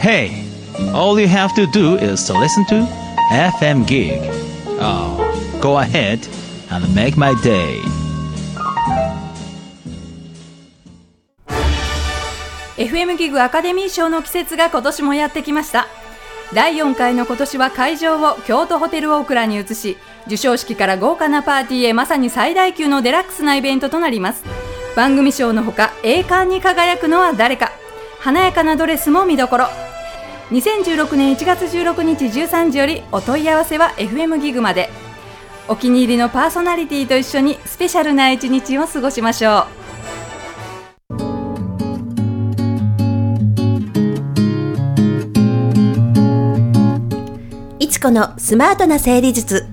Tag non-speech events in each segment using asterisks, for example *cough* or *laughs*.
Hey, all you have to do is to listen to FM Gig. Oh, go ahead and make my day. FM ギグアカデミー賞の季節が今年もやってきました第4回の今年は会場を京都ホテルオークラに移し授賞式から豪華なパーティーへまさに最大級のデラックスなイベントとなります番組賞のほか栄冠に輝くのは誰か華やかなドレスも見どころ。2016年1月16日13時よりお問い合わせは FM ギグまで。お気に入りのパーソナリティと一緒にスペシャルな一日を過ごしましょう。いちこのスマートな整理術。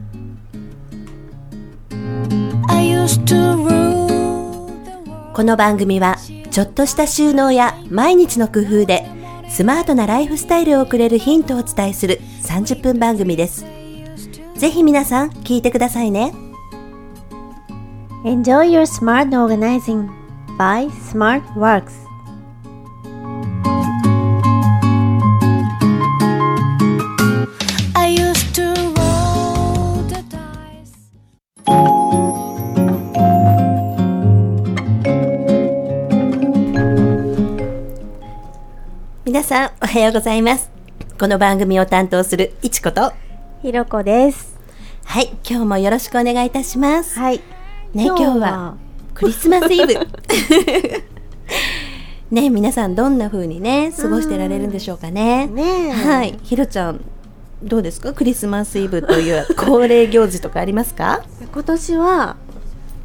I used to. この番組はちょっとした収納や毎日の工夫でスマートなライフスタイルをくれるヒントをお伝えする30分番組です。ぜひ皆さん聞いてくださいね。Enjoy your smart organizing by SmartWorks さんおはようございます。この番組を担当するいちこと。ひろこです。はい今日もよろしくお願いいたします。はい。ね今日はクリスマスイブ。*laughs* ね皆さんどんな風にね過ごしてられるんでしょうかね。ねえ。はい。ひろちゃんどうですか？クリスマスイブという恒例行事とかありますか？今年は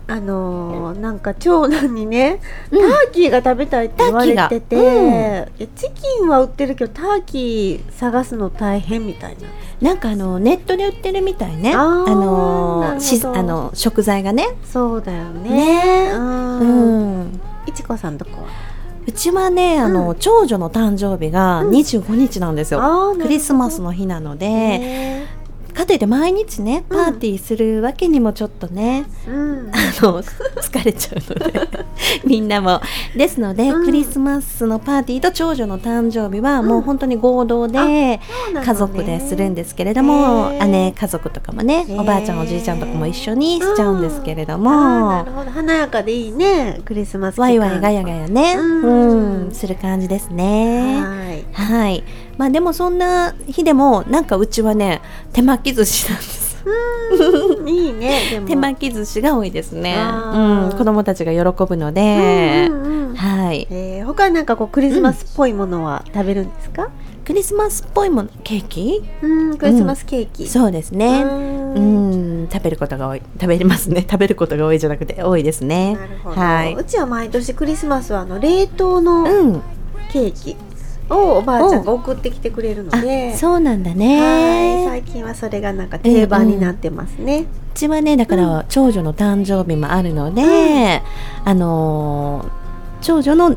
あのーなんか長男にね、ターキーが食べたいって言われてて、ターキーが。いやチキンは売ってるけどターキー探すの大変みたいな。なんかあのネットで売ってるみたいね。あーのなるほど。しあの食材がね。そうだよね。ね。う。うん。んいちこさんどこは？うちはねあの、長女の誕生日が25日なんですよ、あーなるほど。クリスマスの日なので、ねかといって毎日ねパーティーするわけにもちょっとね、うん。あの疲れちゃうので *laughs* みんなも。ですので、うん。クリスマスのパーティーと長女の誕生日はもう本当に合同で家族でするんですけれども、へー。姉家族とかもねおばあちゃんおじいちゃんとかも一緒にしちゃうんですけれども。なる。ほど。華やかでいいねクリスマスワイワイガヤガヤね、うん。うん、する感じですね。はい。はい。まあでもそんな日でもなんかうちはね手巻き寿司なんです。いいね *laughs* 手巻き寿司が多いですね。うん、子供たちが喜ぶので、うんうんうんはい。えー、他になんかこうクリスマスっぽいものは食べるんですか？クリスマスっぽいものケーキ？うん、クリスマスケーキ。そうですね。ううんん、食べることが多い。食べれますね。*laughs* 食べることが多いじゃなくて多いですね。なるほど。はい。うちは毎年クリスマスはあの冷凍のうん。ケーキをおばあちゃんが送ってきてくれるので、あ、そうなんだはいね。最近はそれがなんか定番になってますね。うちはねだから長女の誕生日もあるので、あのー長女の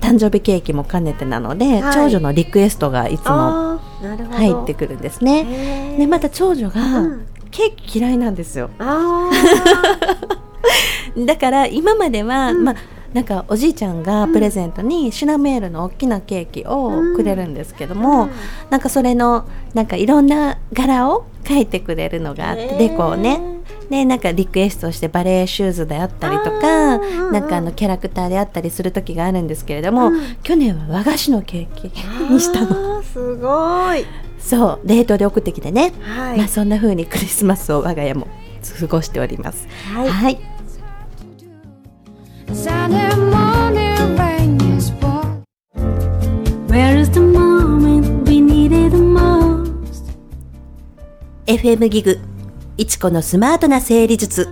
誕生日ケーキも兼ねてなので、はい長女のリクエストがいつも。入ってくるんですね。でまた長女うがんケーキ嫌いなんですよ。あ *laughs* だから今までは、うんまあなんかおじいちゃんがプレゼントにシュナメールの大きなケーキをくれるんですけどあ、も、うん。なんかそれのなんかいろんな柄を描いてくれるのがあって、へー。デコをね。でなんかリクエストしてバレーシューズであったりとか、うんうん。なんかあのキャラクターであったりする時があるんですけれども、うん。去年は和菓子のケーキにしたの。すごい。そう。冷凍で送ってきてね、はい。まあそんな風にクリスマスを我が家も過ごしております。はい。はい、FM ギグいちこのスマートな整理術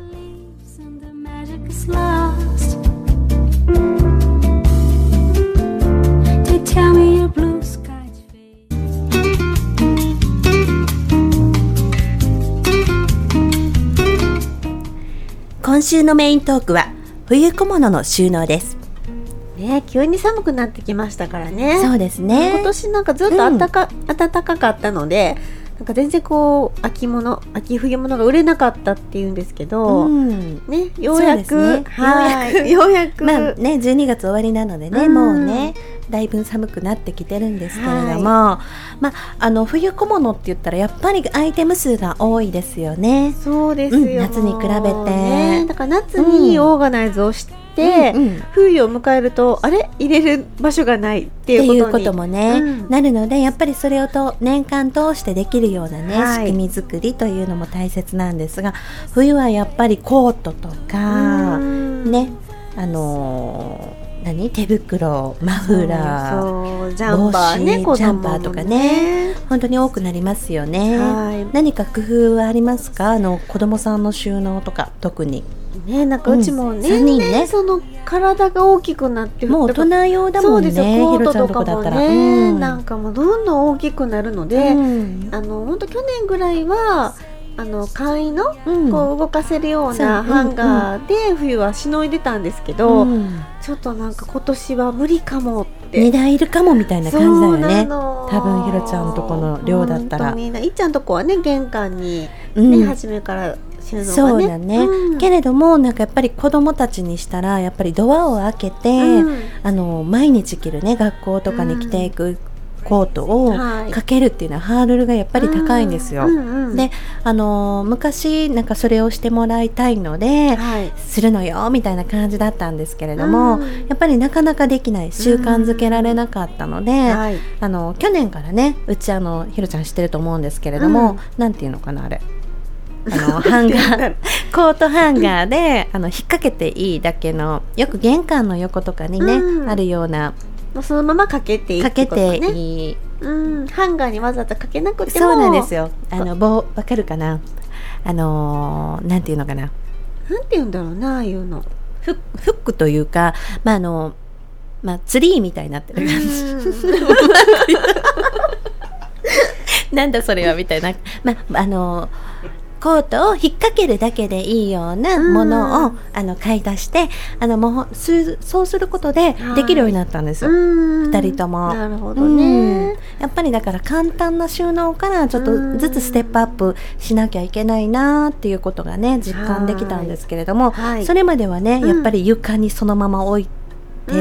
今週のメイントークは「冬小物の収納です。ね、急に寒くなってきましたからね。そうですね。今年なんかずっと暖か,、暖かかったのでなんか全然こう秋物秋冬物が売れなかったっていうんですけど、うん。ねようやくね。はい。ようやく、まあね、12月終わりなのでね、うん。もうねだいぶ寒くなってきてるんですけれども、まあ、あの冬小物って言ったらやっぱりアイテム数が多いですよね。そうですよ、うん夏に比べて。ね、だから夏にオーガナイズをして、うんうん。冬を迎えるとあれ？入れる場所がないっていうことにいうこともね、うん。なるのでやっぱりそれをと年間通してできるようなね、はい。仕組み作りというのも大切なんですが冬はやっぱりコートとか、うん。ねあのー何？手袋マフラージャンパーね。ジャンパーとかね本当に多くなりますよね、はい。何か工夫はありますか？あの子供さんの収納とか特にねなんかうちもねその体が大きくなってもう大人用だもんねコートとかもね、うん。なんかもうどんどん大きくなるので、うん。あの本当去年ぐらいはあの簡易のうん。こう動かせるようなハンガーで冬はしのいでたんですけど、うん。ちょっとなんか今年は無理かもって。荷台いるかもみたいな感じだよね。多分ひろちゃんとこの量だったら。いっちゃんとこはね玄関に、ねうん。初めからねそうだね、うん。けれどもなんかやっぱり子供たちにしたらやっぱりドアを開けて、うん。あの毎日着るね学校とかに着ていくコートをはい。かけるっていうのはハードルがやっぱり高いんですよ。うんうんうんであの昔なんかそれをしてもらいたいので、はい。するのよみたいな感じだったんですけれども、うん。やっぱりなかなかできない習慣づけられなかったので、はい。あの去年からねうちあのひろちゃん知ってると思うんですけれども、うん。なんていうのかなあれあのハンガーコートハンガーであの引っ掛けていいだけのよく玄関の横とかにね、うん。あるようなもうそのままかけていいかけてい、いい、うん、ハンガーにわざとかけなくてもそうなんですよ。あの棒わかるかな？あのーなんていうのかな？なんて言うんだろうなああいうの。フッフックというかまああのまあツリーみたいになってる感じ。*laughs* なんだそれはみたいな、まあ、あのコートを引っ掛けるだけでいいようなものを、うんあの買い出してあのもうすそうすることではい。できるようになったんですよ。二二人とも。なるほどね、やっぱりだから簡単な収納からちょっとずつステップアップしなきゃいけないなっていうことがね実感できたんですけれども、はい。それまではね、うんやっぱり床にそのまま置いて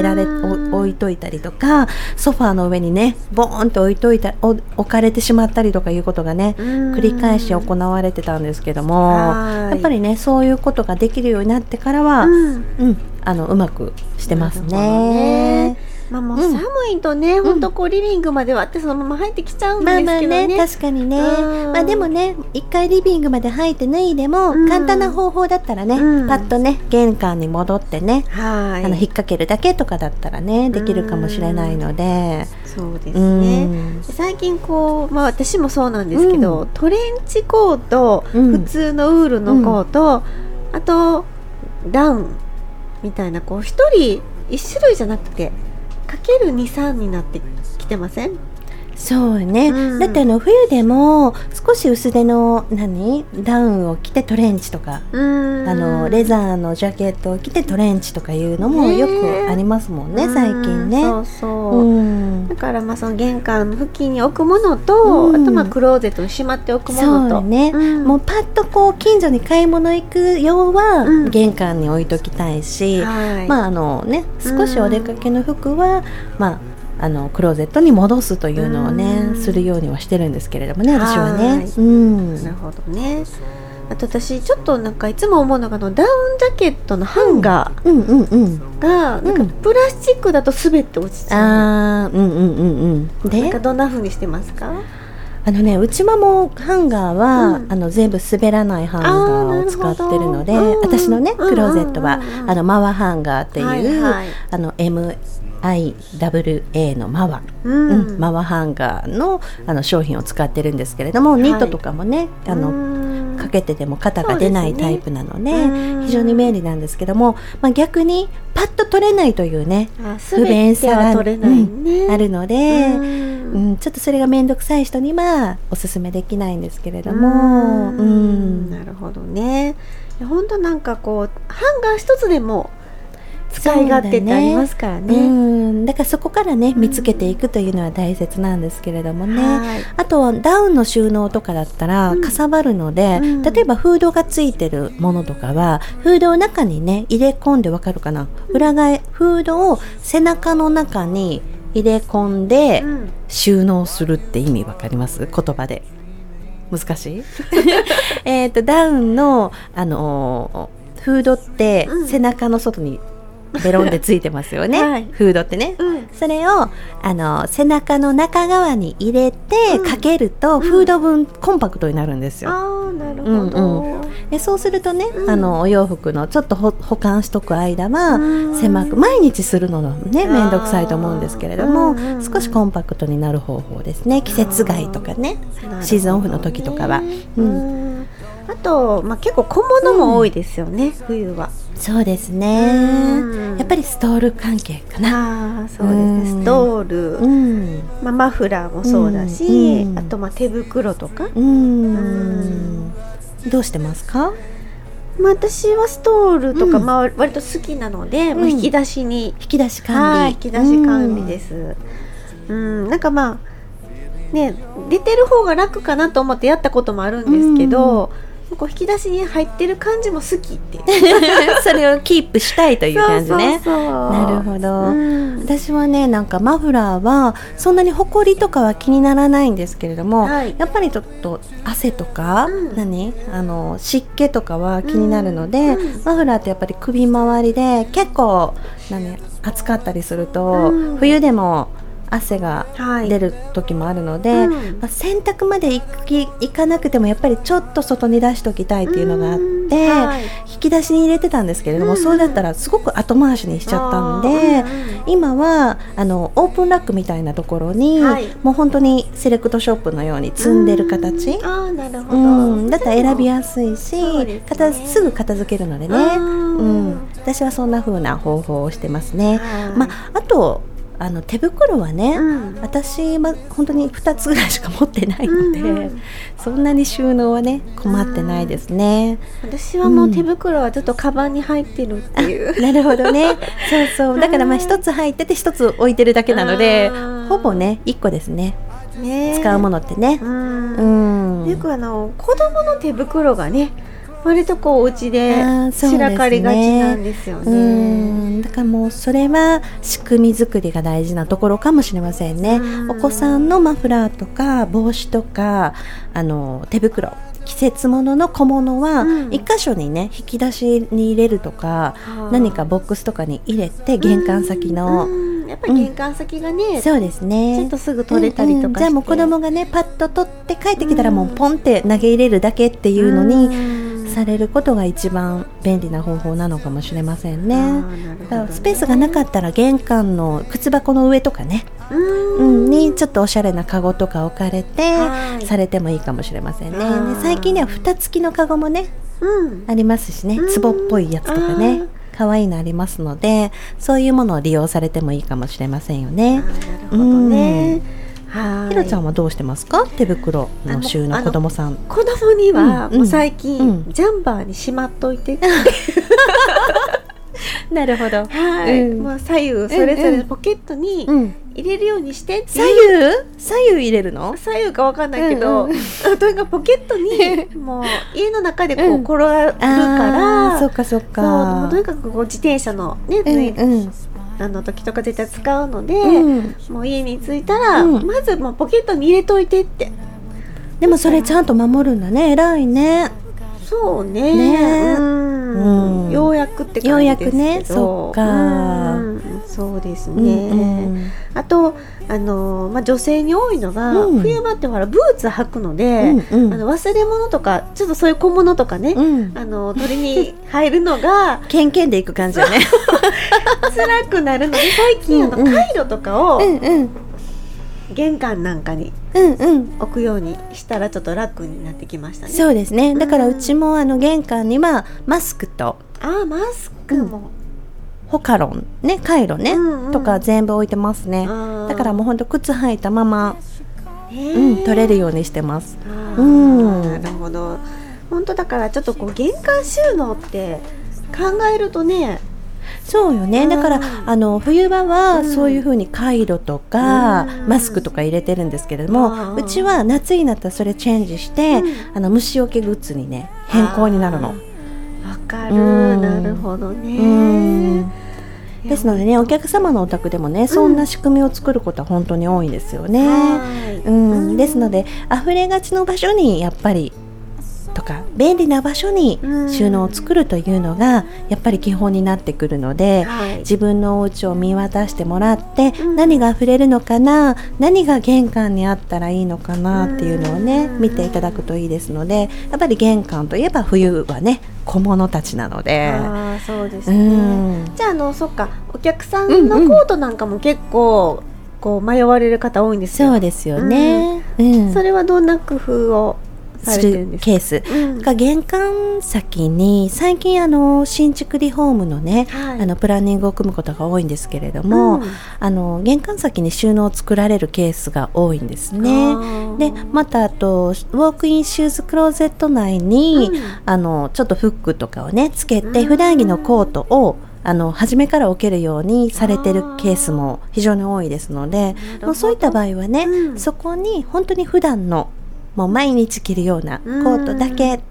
られ、置いといたりとかソファーの上にねボーンと置いといたお置かれてしまったりとかいうことがねうん。繰り返し行われてたんですけどもはい。やっぱりねそういうことができるようになってからは、うん。うん、あのうまくしてますね。まあもううん。寒いとね、ほんとこうリビングまで割ってそのまま入ってきちゃうんですけどまあまあね。ね確かにね。うん。まあでもね一回リビングまで入って脱いでも、うん。簡単な方法だったらね、うん。パッとね玄関に戻ってね、はい。あの引っ掛けるだけとかだったらねできるかもしれないので、そうですうん。ね。最近こうまあ私もそうなんですけど、うトレンチコート、うん。普通のウールのコート、あとダウンみたいなこう一人一種類じゃなくてかける23になってきてません？そうね、うん。だってあの冬でも少し薄手の何？ダウンを着てトレンチとか、うん。あのレザーのジャケットを着てトレンチとかいうのもねよくありますもんね最近ね。そうそう。うん。だからまあその玄関付近に置くものと、うん。あとまあクローゼットにしまっておくもそのと。うね、ん。もうパッとこう近所に買い物行く用はうん。玄関に置いときたいし、はい。まああのね少しお出かけの服は、まああのクローゼットに戻すというのをね、うん。するようにはしてるんですけれどもね私はね。はい。うん。なるほどね。あと私ちょっとなんかいつも思うのがあのダウンジャケットのハンガうん。うんうん。ーがなんかプラスチックだと滑って落ちちゃう、ああうんうんうんうん。なんでかどんな風にしてますか？あのね内間もハンガーは、うん。あの全部滑らないハンガーを使ってるので、あーなるほど。私のねうんクローゼットは、うんうんうんあのマワハンガーっていう、はいはい。あの MIWA のマワ、うん。うん。マワハンガーのあの商品を使ってるんですけれども、ニットとかもねあの、うん。かけてても肩が出ないタイプなのでうん非常に便利なんですけども、まあ、逆にパッと取れないというねあ不便さがね、うんあるので、うん。うん、ちょっとそれが面倒くさい人にはおすすめできないんですけれども、ううん。んなるほどね。本当なんかこうハンガー一つでも使い勝手ってありますからうね。ん。だからそこからね見つけていくというのは大切なんですけれどもね、はい。あとはダウンの収納とかだったらかさばるので、うん。例えばフードがついてるものとかはフードを中にね入れ込んでわかるかな？裏返フードを背中の中に入れ込んでうん。収納するって意味わかります？言葉で。難しい？*laughs* えっとダウンの、あのーフードってうん。背中の外にベロンでついてますよね、*laughs* はい。フードってね、うん。それをあの背中の中側に入れてうん。かけると、フード分コンパクトになるんですよ。ああなるほど。うんでそうするとね、うん。あのお洋服のちょっとほ保管しとく間はうん。狭く毎日するののね面倒くさいと思うんですけれども、うんうんうん。少しコンパクトになる方法ですね。季節外とかね。シーズンオフの時とかは、ううんん。あと、まあ、結構小物も多いですよね、冬は。そうですね。うん。やっぱりストール関係かな。そうですね。ストール、うん。まあ、マフラーもそうだし、うん。あとまあ手袋とか、うん。どうしてますか？まあ、私はストールとか、うん。まあ、割と好きなので、まあ、うん引き出しに、引き出しは管理い引き出し管理です。うん、なんかまあね出てる方が楽かなと思ってやったこともあるんですけど、こう引き出しに入ってる感じも好きっていう。*laughs* それをキープしたいという感じね。なるほど、うん。私はねなんかマフラーはそんなにほこりとかは気にならないんですけれども、はい。やっぱりちょっと汗とか、うん。何？あの湿気とかは気になるので、うん。マフラーってやっぱり首周りで結構何？暑かったりすると、うん。冬でも汗がはい。出る時もあるので、うん。まあ、洗濯まで行き行かなくてもやっぱりちょっと外に出しておきたいっていうのがあって、うん。はい。引き出しに入れてたんですけれども、うん。それだったらすごく後回しにしちゃったんで、うん今はあのオープンラックみたいなところに、はい。もう本当にセレクトショップのように積んでる形、うん。ああなるほうど、ん、だったら選びやすいし、すね。片すぐ片付けるのでね、うん。うん、私はそんな風な方法をしてますね。はい。まあ、あとあの手袋はね、うん私は本当に2つぐらいしか持ってないので、うんうんそんなに収納はね困ってないですね。私はもう手袋はずっとカバンに入ってるっていう、なるほどね。そうそう。だからまあ一つ入ってて一つ置いてるだけなのでうん、ほぼね一個ですね。ね使うものってねう。うんん。よくあの子供の手袋がね割とこうお家で散らかりがちなんですようね。ん。だからもうそれは仕組み作りが大事なところかもしれませんね。うん。お子さんのマフラーとか帽子とかあの手袋季節物の小物はうん。一箇所にね引き出しに入れるとかはあ何かボックスとかに入れて玄関先のうんやっぱり玄関先がね、そうですね。ちょっとすぐ取れたりとかうんうん。じゃあもう子供がねパッと取って帰ってきたらもうポンって投げ入れるだけっていうのににされることが一番便利な方法なのかもしれませんね。だからスペースがなかったら玄関の靴箱の上とかね、ううんん、にちょっとおしゃれなカゴとか置かれてはいされてもいいかもしれませんね。で最近では蓋付きのカゴもねうんありますしねうん壺っぽいやつとかね可愛いのありますのでそういうものを利用されてもいいかもしれませんよね。なるほどね。はい。ひろちゃんはどうしてますか？手袋の収納子供さん。子供にはうんもう最近、うん。ジャンバーにしまっといて。*laughs* なるほど。はい、うん。もう左右それぞれのポケットにうん。入れるようにして左いう。右？左右入れるの？左右かわかんないけど、うんとにかくポケットに *laughs* もう家の中でこううん。転がるから、あーそっかそっか。とにかくこう自転車のね、うんうんあの時とか絶対使うので、うん。もう家に着いたら、うん。まずもうポケットに入れといてって。でもそれちゃんと守るんだね。偉いね。そうね。ね。うん。うん。ようやくってようや感じですけど。くね。そっか。うん。そうですね、うんうんあとあの、まあ、女性に多いのが、うん。冬場ってほらブーツ履くので、うんうん。あの忘れ物とかちょっとそういう小物とかね、うん。あの取りに入るのが *laughs* ケンケンでいく感じよね。辛くなるので最近あのカイロとかを玄関なんかに。置くようにしたらちょっと楽になってきましたね。そうですね。だからううんちもあの玄関にはマスクとあーマスクも、ホカロンねカイロね、うんうんとか全部置いてますね。だからもうほんと靴履いたまま、ねうん、取れるようにしてます。うんなるほど本当だからちょっとこう玄関収納って考えるとねそうよね、うん。だからあの冬場はうん。そういう風にカイロとか、うん。マスクとか入れてるんですけれども、うちは夏になったらそれチェンジして、うん。あの虫除けグッズにね変更になるの。わかる、うん。なるほどね。ですのでねお客様のお宅でもねそんな仕組みを作ることは本当に多いんですよね。はい。うん、ですので溢れがちの場所にやっぱりとか便利な場所にうん収納を作るというのがやっぱり基本になってくるので、はい自分のお家を見渡してもらって、うん何が溢れるのかな何が玄関にあったらいいのかなっていうのをね、うん見ていただくといいですのでやっぱり玄関といえば冬はね小物たちなので。ああそうですうね。んじゃああのそっかお客さんのコートなんかも結構こう迷われる方多いんですよ。そうですよね。うんそれはどんな工夫をす。る。ケース。うん。が玄関先に最近あの新築リフォームのね、はい。あのプランニングを組むことが多いんですけれども、うん。あの玄関先に収納を作られるケースが多いんですね。でまたあとウォークインシューズクローゼット内に、うん。あのちょっとフックとかをねつけてうん。普段着のコートをあの初めから置けるようにされてるケースも非常に多いですのでど。もうそういった場合はね、うん。そこに本当に普段のもう毎日着るようなコートだけ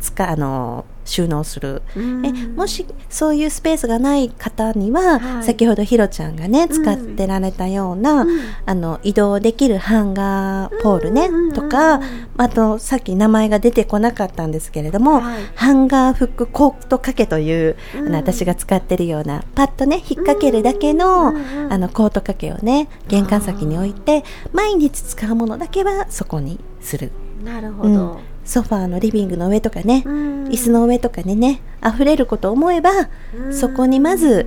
使あの収納する、うん。えもしそういうスペースがない方には、はい。先ほどひろちゃんがねうん。使ってられたような、うん。あの移動できるハンガーポールね、うんとか、うんあとさっき名前が出てこなかったんですけれども、はい。ハンガーフックコート掛けという、あうん。の私が使ってるようなパッとね引っ掛けるだけの,、あのコート掛けをね玄関先に置いて毎日使うものだけはそこにする。なるほうん。ど。ソファーのリビングの上とかね、うん。椅子の上とかにね溢れることを思えば、うん。そこにまず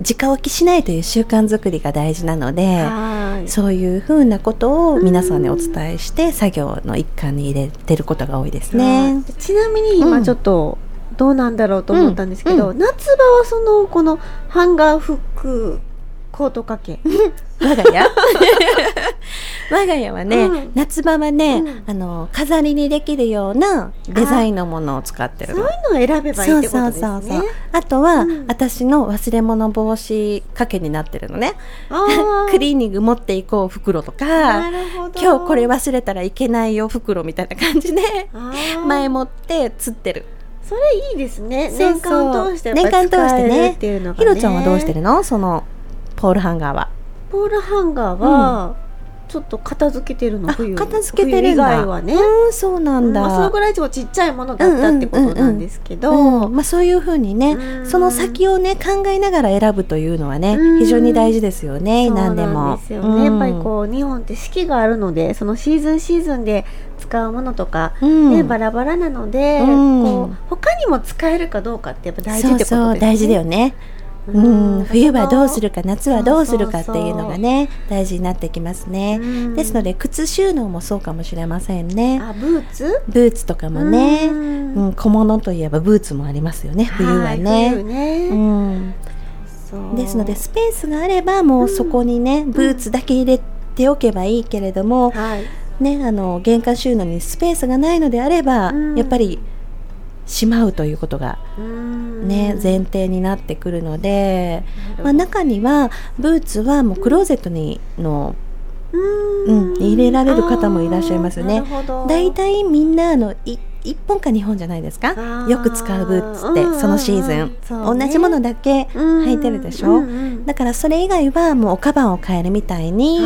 直置きしないという習慣づくりが大事なので、はい。そういうふうなことを皆さんにお伝えして、作業の一環に入れてることが多いですね。はい。ちなみに今うん。ちょっとどうなんだろうと思ったんですけど、うん。夏場はそのこのハンガーフックコート掛け。我が家我が家はね、うん。夏場はね、うん。あの飾りにできるようなデザインのものを使ってるそうのいう。のを選べばいいってことですね。あとは、うん。私の忘れ物防止掛けになってるのね。*laughs* クリーニング持っていこう袋とか。今日これ忘れたらいけないよ袋みたいな感じで。前もって釣ってる。それいいですね。そう年そう。間通してやっぱり年間通して使えるねっていうのがね。ひろちゃんはどうしてるの？そのポールハンガーは。ポールハンガーは、ちょっと片付けてるの？あ冬片付けてる以外はね、うんそうなんだ。まあ、そのぐらいちょっとちっちゃいものだったってことなんですけど、うんまあ、そういうふうにねうん。その先をね考えながら選ぶというのはねうん。非常に大事ですよね何でもなんですよね、やっぱりこう日本って四季があるのでそのシーズンシーズンで使うものとか、うん。ねバラバラなので、うん。こう他にも使えるかどうかってやっぱ大事ってことですね。そうそう大事だよねうん、冬はどうするか夏はどうするかっていうのがね大事になってきますね、うん。ですので靴収納もそうかもしれませんね。あブーツ？ブーツとかもね、ううんん小物といえばブーツもありますよね冬ははいね、冬ね、うん、ですのでスペースがあればもうそこにね、ブーツだけ入れておけばいいけれども、はいね、あの玄関収納にスペースがないのであれば、うん。やっぱりしまうということが、うん。ね前提になってくるので、まあ、中にはブーツはもうクローゼットにの、うん。うん入れられる方もいらっしゃいますね。だいたいみんなあのい1本か2本じゃないですか？ー。よく使うブーツって、うんうんうん。そのシーズン、そうね。同じものだけ履いてるでしょ、うんうん。だからそれ以外はもうおカバンを変えるみたいに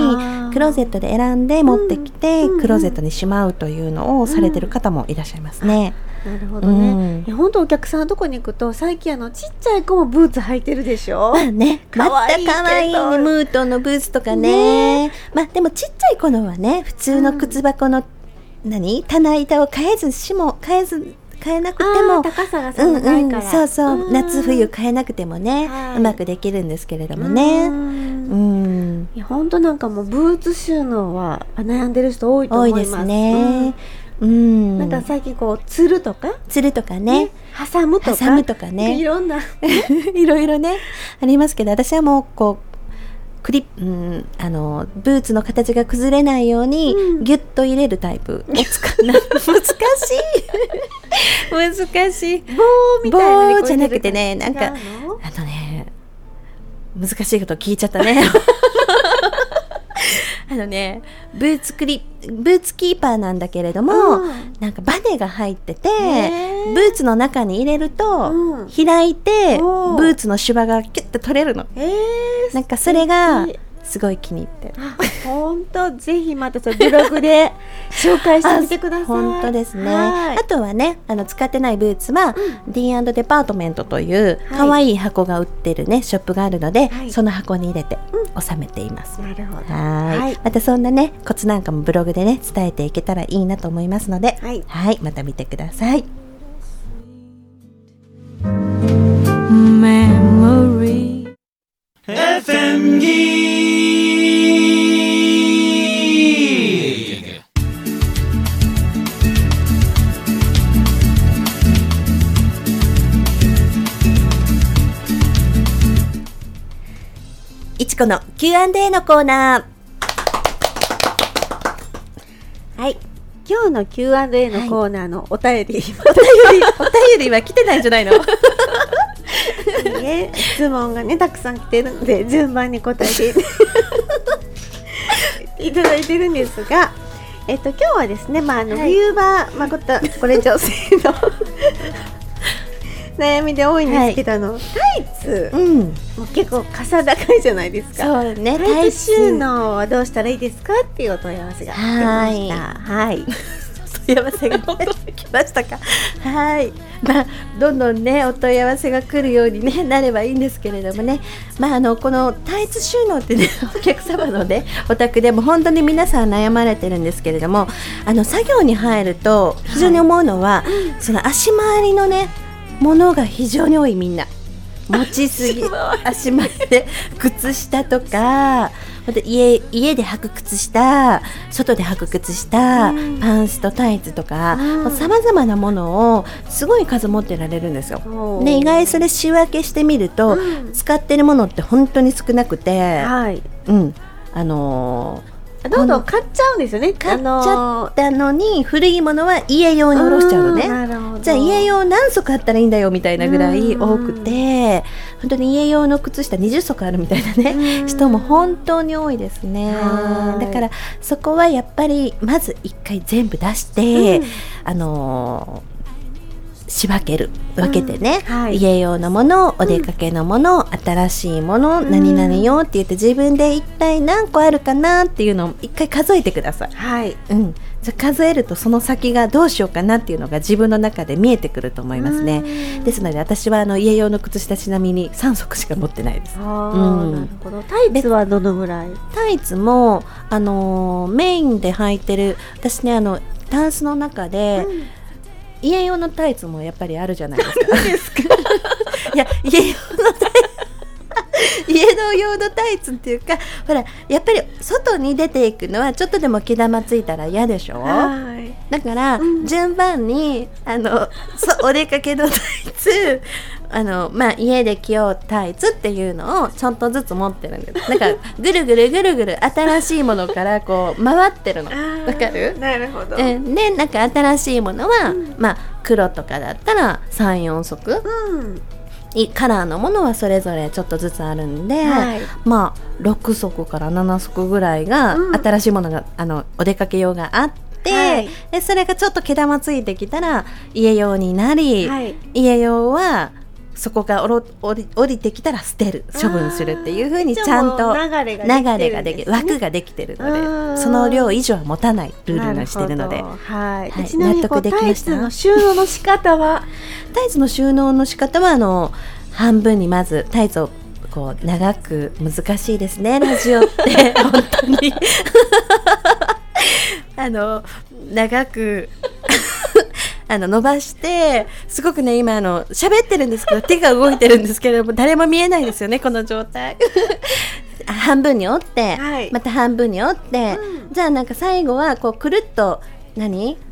クローゼットで選んで持ってきて、うん。うんクローゼットにしまうというのをされてる方もいらっしゃいますね。なるほどね、うん。本当お客さんのとこに行くと最近あのちっちゃい子もブーツ履いてるでしょ？ま *laughs* あね、また可愛いけど。可愛いね、ムートンのブーツとかね。まあでもちっちゃい子のはね、普通の靴箱の、何？棚板を変えずしも、変えず、変えなくてあもー、高さがそうんんなないから、うん、そうそう、ん。夏冬変えなくてもね、はい。うまくできるんですけれどもね。ううん。ん、いや本当なんかもうブーツ収納は悩んでる人多いと思います。多いですね。うん。うん。なんか最近こうつるとか？つるとかね、挟むとか？挟むとかね。いろんな。*laughs* いろいろね、ありますけど、私はもうこう、クリップ、うん、あの、ブーツの形が崩れないように、うんギュッと入れるタイプ *laughs* を使難しい *laughs* 難しい。棒みたいなのに棒じゃなくてねなんかあのね、難しいこと聞いちゃったね。あのね、ブーツクリ、ブーツキーパーなんだけれども、うん。なんかバネが入ってて、へーブーツの中に入れると、うん。開いて、ブーツの芝がキュッて取れるの。えー、なんかそれがすごい気に入ってる。*laughs* 本当ぜひまたそれブログで *laughs* 紹介してみてください。本当ですね。はいあとはね、あの使ってないブーツは、D& デパートメントというはい可愛い箱が売ってるね、ショップがあるので、はいその箱に入れて収めています。なるほど。はいはいまたそんなねコツなんかもブログでね伝えていけたらいいなと思いますので、はいまた見てください。memory. FM Geek いちこの Q&A のコーナー。はい。今日の Q&A のコーナーのお便り、お便りお便りは来てないんじゃないの？*laughs* ね、質問がねたくさん来てるので順番に答えて *laughs* いただいてるんですが、えっと今日はですね、まああの、はい冬場まあこたこれ女性の悩みで多いんですけど、あのタイツうん。も結構傘高いじゃないですか。そうね。タイツ収納はどうしたらいいですかっていうお問い合わせが来てました。はい。*laughs* 問い合わせが、ね、来ましたか？*laughs* はい。まあどんどんねお問い合わせが来るように、ね、なればいいんですけれどもね。まああのこのタイツ収納ってね *laughs* お客様のねお宅でも本当に皆さん悩まれてるんですけれども、あの作業に入ると非常に思うのは、その足回りのねものが非常に多いみんな。持ちすぎ足回りで靴下とかまた家家で履く靴下外で履く靴下、パンスとタイツとかさまざまなものをすごい数持ってられるんですよ。で意外それ仕分けしてみると、うん使ってるものって本当に少なくて、はい。うんあのどんどん買っちゃうんですよね。買っちゃあーたのに古いものは家用に下ろしちゃうのね。じゃあ家用何足あったらいいんだよみたいなぐらい多くて本当に家用の靴下20足あるみたいなね人も本当に多いですね。はい。だからそこはやっぱりまず一回全部出して、うん。あのー仕分ける分けてね、うんはい家用のものお出かけのもの、新しいもの、ん何々よって言って自分で一体何個あるかなっていうのを一回数えてください。はい。うん、じゃあ数えるとその先がどうしようかなっていうのが自分の中で見えてくると思いますね。ですので私はあの家用の靴下ちなみに3足しか持ってないです。うんなるほど。タイツはどのぐらい？タイツも、あのーメインで履いてる私ねあのタンスの中で、家用のタイツもやっぱりあるじゃないですか。*laughs* いや家用のタイ家の用のタイツっていうかほらやっぱり外に出ていくのはちょっとでも毛玉ついたら嫌でしょ？はい。だから、順番にあのそお出かけのタイツあの、まあ、家で着ようタイツっていうのをちょっとずつ持ってるんです。なんかぐるぐるぐるぐる新しいものからこう回ってるの。わかる？なるほど。えでなんか新しいものは、まあ黒とかだったら34足うん。いカラーのものはそれぞれちょっとずつあるんで、はい。まあ6足から7足ぐらいが、うん。新しいものがあのお出かけ用があって、はい。でそれがちょっと毛玉ついてきたら家用になり、はい。家用はそこがおろ降り降りてきたら捨てる処分するっていうふうにちゃんと流れができてるね。流れができる。枠ができてるのうんでその量以上は持たないルールにしてるので。はい。はい。納得できました？タイツの収納の仕方は、*laughs* タイツの収納の仕方はあの半分にまずタイツをこう長く難しいですね。ラジオって。*laughs* 本当に。*laughs* あの長くあの伸ばしてすごくね今あの喋ってるんですけど *laughs* 手が動いてるんですけれども誰も見えないですよねこの状態。*laughs* 半分に折って、はい。また半分に折って、じゃあなんか最後はこうくるっと何？*laughs*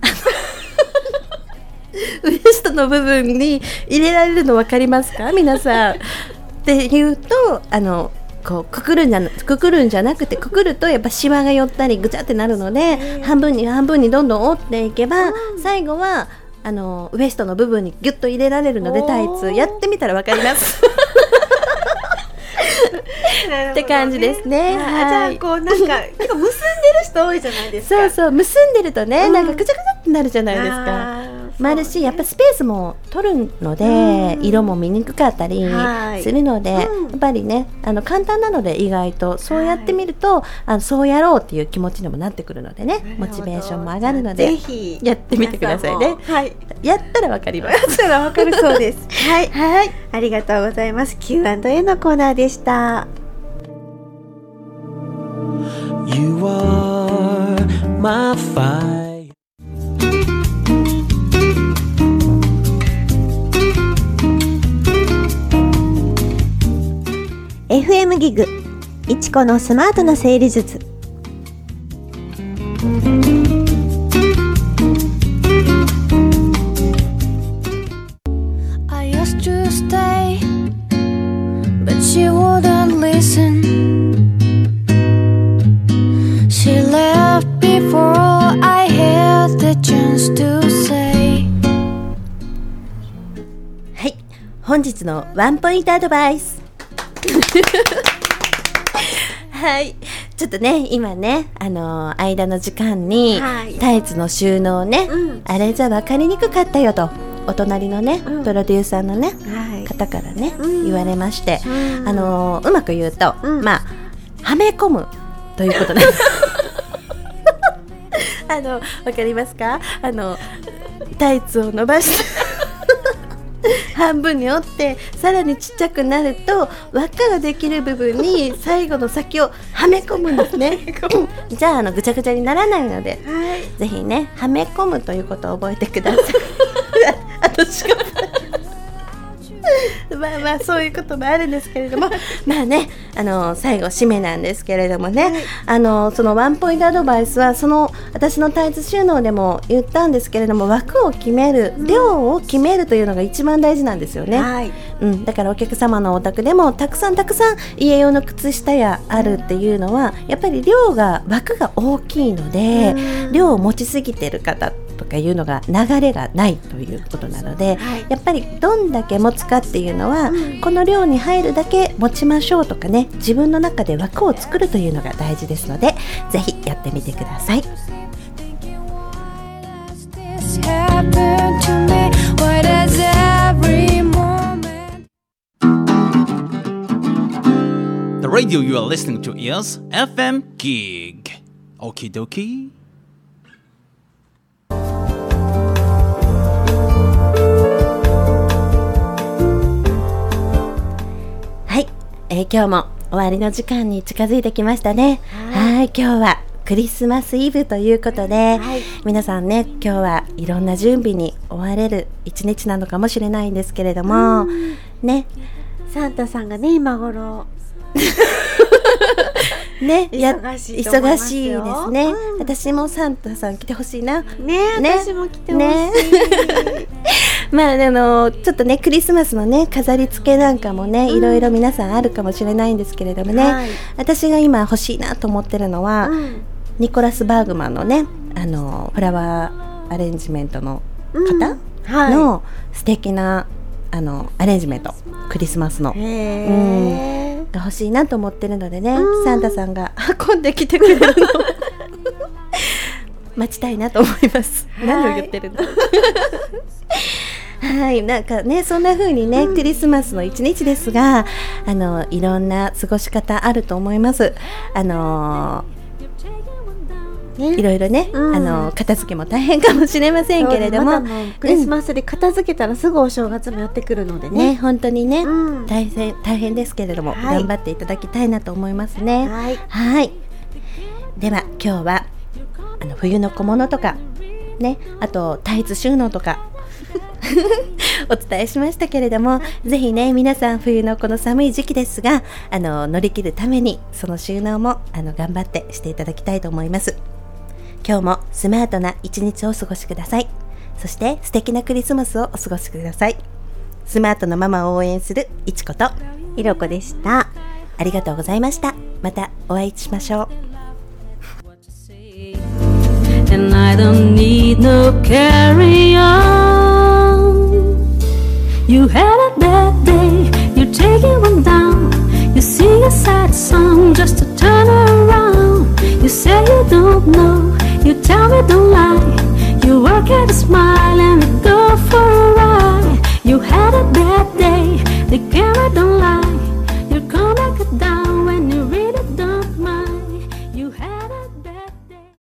ウエストの部分に入れられるの分かりますか？皆さん。って言うとあのこうくくるんじゃなくくるんじゃなくてくくるとやっぱシワが寄ったりぐちゃってなるので半分に半分にどんどん折っていけば、最後はあのウエストの部分にギュッと入れられるのでタイツやってみたら分かります。*laughs* って感じですねあじゃあはいこうなんか *laughs* 結構結んでる人多いじゃないですかそうそう結んでるとね、うんなんかぐちゃぐちゃってなるじゃないですか。もあるしやっぱスペースも取るので、うん。色も見にくかったりはい。するので、うん。やっぱりねあの簡単なので意外とそうやってみると、あのそうやろうっていう気持ちにもなってくるのでねモチベーションも上がるのでぜひやってみてくださいね。はい。やったらわかります。やったらわかるそうです。*laughs* はい。はい。ありがとうございます。Q&A のコーナーでした。You are my fire. いちこのスマートな整理術。はい。本日のワンポイントアドバイス。はい。ちょっとね今ねあのー間の時間に、はい。タイツの収納ね、うん。あれじゃ分かりにくかったよとお隣のね、うん。プロデューサーのねはい。方からね、うん。言われまして、うん。あのーうまく言うと、うん。まあはめ込むということで。す *laughs* あのわかりますか？あのタイツを伸ばして半分に折ってさらにちっちゃくなると輪っかができる部分に最後の先をはめ込むんですね。*laughs* じゃああのぐちゃぐちゃにならないのではい。ぜひねはめ込むということを覚えてください。*laughs* あとしかまあまあそういうこともあるんですけれども *laughs* まあねあの最後締めなんですけれどもね、あのそのワンポイントアドバイスはその私のタイツ収納でも言ったんですけれども枠を決める量を決めるというのが一番大事なんですよね。はい。うん、だからお客様のお宅でもたくさんたくさん家用の靴下やあるっていうのはやっぱり量が枠が大きいのでうん。量を持ちすぎてる方とかいうのが流れがないということなので、はいやっぱりどんだけ持つかっていうのは、うんこの量に入るだけ持ちましょうとかね自分の中で枠を作るというのが大事ですのでぜひやってみてください。The radio you are listening to is FM Gig. Okie dokie. えー今日も終わりの時間に近づいてきましたね。はい、今日はクリスマスイブということで、はい。皆さんね、今日はいろんな準備に追われる一日なのかもしれないんですけれども、ね、サンタさんがね今頃 *laughs* ね、や忙しい忙しいですね、うん。私もサンタさん来てほしいな。ねね。私も来てほしい、ねまああのちょっとねクリスマスのね飾り付けなんかもね、いろいろ皆さんあるかもしれないんですけれどもね、はい。私が今欲しいなと思ってるのは、うん。ニコラス・バーグマンのねあのフラワーアレンジメントのうん。方はい。の素敵なあのアレンジメントクリスマスの。へえ、が欲しいなと思ってるのでね、うん。サンタさんが運んできてくれるのを *laughs* 待ちたいなと思います。はい何を言ってるの？はい、なんかね、そんな風にね、クリスマスの一日ですが、あの、いろんな過ごし方あると思います。あのね。いろいろね、うん。あの、片付けも大変かもしれませんけれども、まクリスマスで片付けたらすぐお正月もやってくるのでね。ね、本当にね、うん。大変、大変ですけれども、はい。頑張っていただきたいなと思いますね。はい。はい。では今日はあの冬の小物とかね、あとタイツ収納とか *laughs* *laughs* お伝えしましたけれども、ぜひね皆さん冬のこの寒い時期ですが、あの乗り切るためにその収納もあの頑張ってしていただきたいと思います。今日もスマートな一日をお過ごしください。そして素敵なクリスマスをお過ごしください。スマートなママを応援するいちことひろこでしたありがとうございました。またお会いしましょう。and I don't need no carry on. You had a bad day, you're taking one down. You sing a sad song just to turn around. You say you don't know, you tell me don't lie. You work at a smile and you go for a ride. You had a bad day, the camera don't lie. You come back